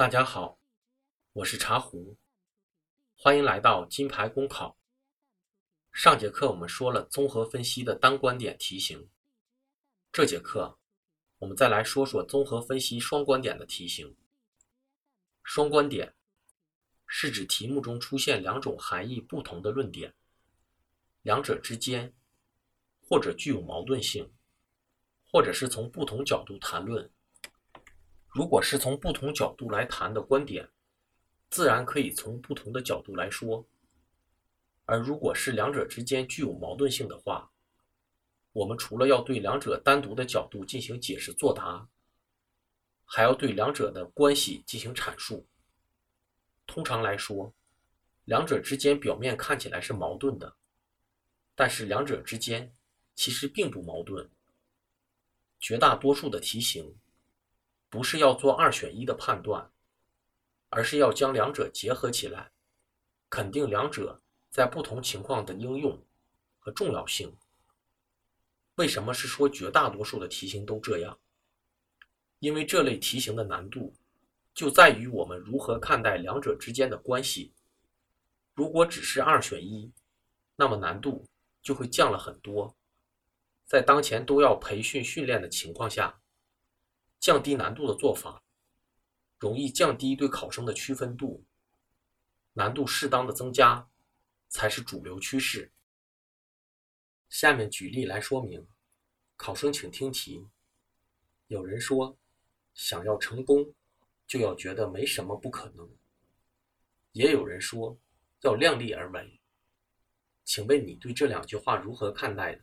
大家好，我是茶壶，欢迎来到金牌公考。上节课我们说了综合分析的单观点题型，这节课我们再来说说综合分析双观点的题型。双观点是指题目中出现两种含义不同的论点，两者之间或者具有矛盾性，或者是从不同角度谈论。如果是从不同角度来谈的观点，自然可以从不同的角度来说；而如果是两者之间具有矛盾性的话，我们除了要对两者单独的角度进行解释作答，还要对两者的关系进行阐述。通常来说，两者之间表面看起来是矛盾的，但是两者之间其实并不矛盾。绝大多数的题型。不是要做二选一的判断，而是要将两者结合起来，肯定两者在不同情况的应用和重要性。为什么是说绝大多数的题型都这样？因为这类题型的难度就在于我们如何看待两者之间的关系。如果只是二选一，那么难度就会降了很多。在当前都要培训训练的情况下。降低难度的做法，容易降低对考生的区分度。难度适当的增加，才是主流趋势。下面举例来说明，考生请听题。有人说，想要成功，就要觉得没什么不可能。也有人说，要量力而为。请问你对这两句话如何看待呢？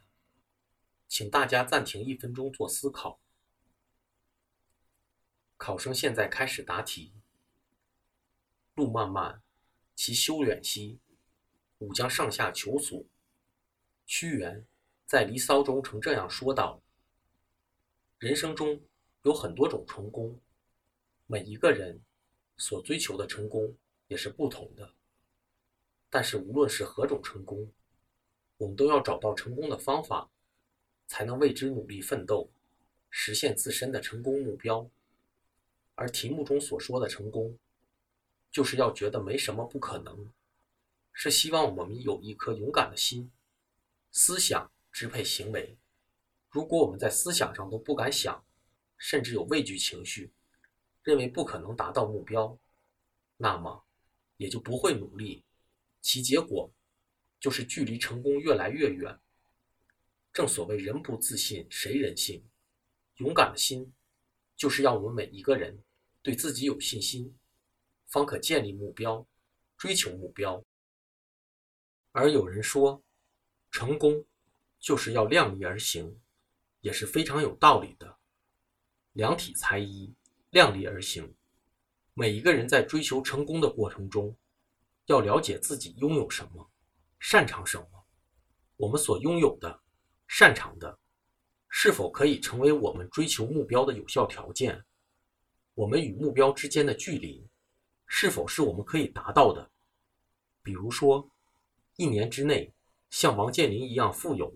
请大家暂停一分钟做思考。考生现在开始答题。路漫漫，其修远兮；吾将上下求索。屈原在《离骚》中曾这样说道：“人生中有很多种成功，每一个人所追求的成功也是不同的。但是无论是何种成功，我们都要找到成功的方法，才能为之努力奋斗，实现自身的成功目标。”而题目中所说的成功，就是要觉得没什么不可能，是希望我们有一颗勇敢的心，思想支配行为。如果我们在思想上都不敢想，甚至有畏惧情绪，认为不可能达到目标，那么也就不会努力，其结果就是距离成功越来越远。正所谓人不自信谁人信，勇敢的心，就是要我们每一个人。对自己有信心，方可建立目标，追求目标。而有人说，成功就是要量力而行，也是非常有道理的。量体裁衣，量力而行。每一个人在追求成功的过程中，要了解自己拥有什么，擅长什么。我们所拥有的、擅长的，是否可以成为我们追求目标的有效条件？我们与目标之间的距离，是否是我们可以达到的？比如说，一年之内像王健林一样富有，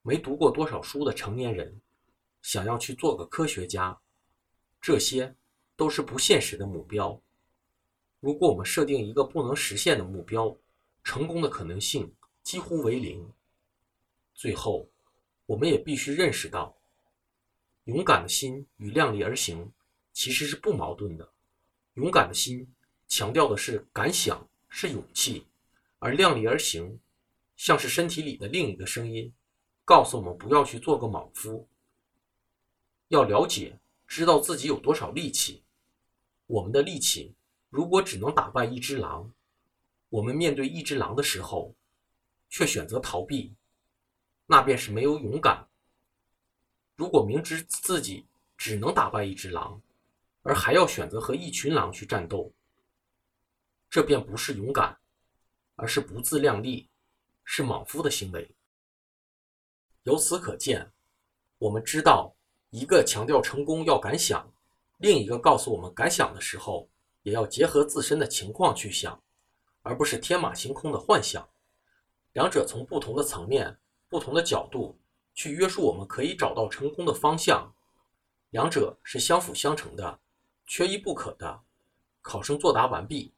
没读过多少书的成年人，想要去做个科学家，这些都是不现实的目标。如果我们设定一个不能实现的目标，成功的可能性几乎为零。最后，我们也必须认识到，勇敢的心与量力而行。其实是不矛盾的。勇敢的心强调的是敢想，是勇气；而量力而行，像是身体里的另一个声音，告诉我们不要去做个莽夫，要了解、知道自己有多少力气。我们的力气如果只能打败一只狼，我们面对一只狼的时候，却选择逃避，那便是没有勇敢。如果明知自己只能打败一只狼，而还要选择和一群狼去战斗，这便不是勇敢，而是不自量力，是莽夫的行为。由此可见，我们知道，一个强调成功要敢想，另一个告诉我们敢想的时候，也要结合自身的情况去想，而不是天马行空的幻想。两者从不同的层面、不同的角度去约束我们，可以找到成功的方向。两者是相辅相成的。缺一不可的，考生作答完毕。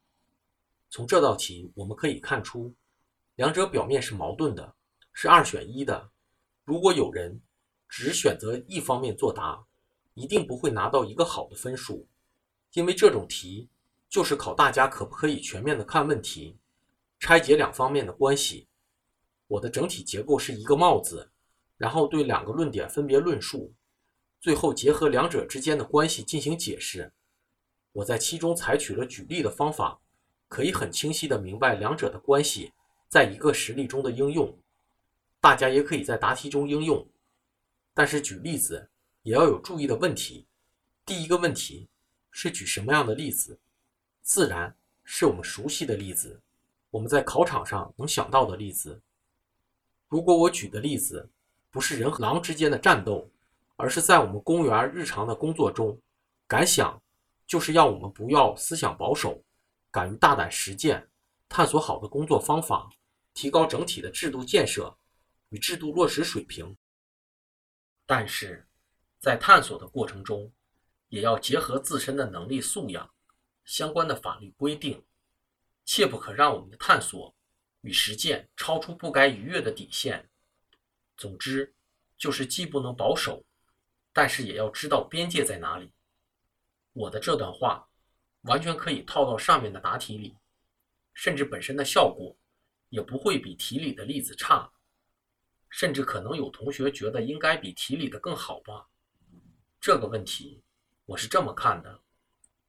从这道题我们可以看出，两者表面是矛盾的，是二选一的。如果有人只选择一方面作答，一定不会拿到一个好的分数，因为这种题就是考大家可不可以全面的看问题，拆解两方面的关系。我的整体结构是一个帽子，然后对两个论点分别论述，最后结合两者之间的关系进行解释。我在其中采取了举例的方法，可以很清晰的明白两者的关系在一个实例中的应用。大家也可以在答题中应用，但是举例子也要有注意的问题。第一个问题是举什么样的例子？自然是我们熟悉的例子，我们在考场上能想到的例子。如果我举的例子不是人和狼之间的战斗，而是在我们公园日常的工作中，敢想就是要我们不要思想保守，敢于大胆实践，探索好的工作方法，提高整体的制度建设与制度落实水平。但是，在探索的过程中，也要结合自身的能力素养、相关的法律规定，切不可让我们的探索。与实践超出不该逾越的底线。总之，就是既不能保守，但是也要知道边界在哪里。我的这段话完全可以套到上面的答题里，甚至本身的效果也不会比题里的例子差，甚至可能有同学觉得应该比题里的更好吧。这个问题我是这么看的：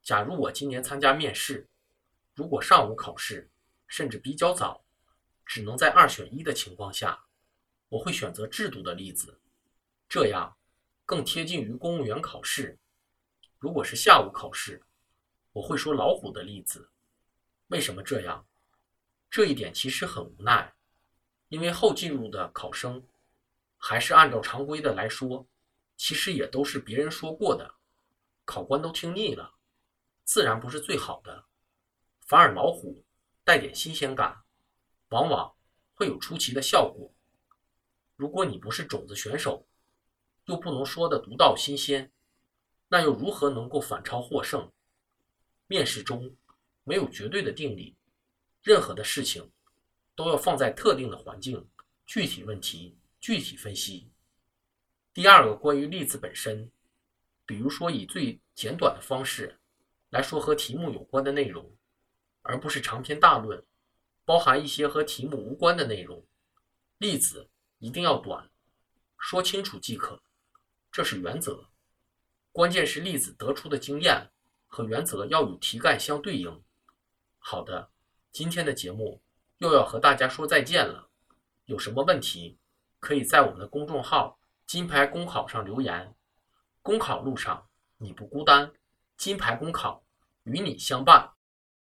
假如我今年参加面试，如果上午考试，甚至比较早。只能在二选一的情况下，我会选择制度的例子，这样更贴近于公务员考试。如果是下午考试，我会说老虎的例子。为什么这样？这一点其实很无奈，因为后进入的考生，还是按照常规的来说，其实也都是别人说过的，考官都听腻了，自然不是最好的。反而老虎带点新鲜感。往往会有出奇的效果。如果你不是种子选手，又不能说的独到新鲜，那又如何能够反超获胜？面试中没有绝对的定理，任何的事情都要放在特定的环境、具体问题具体分析。第二个关于例子本身，比如说以最简短的方式来说和题目有关的内容，而不是长篇大论。包含一些和题目无关的内容，例子一定要短，说清楚即可，这是原则。关键是例子得出的经验和原则要与题干相对应。好的，今天的节目又要和大家说再见了。有什么问题，可以在我们的公众号“金牌公考”上留言。公考路上你不孤单，金牌公考与你相伴。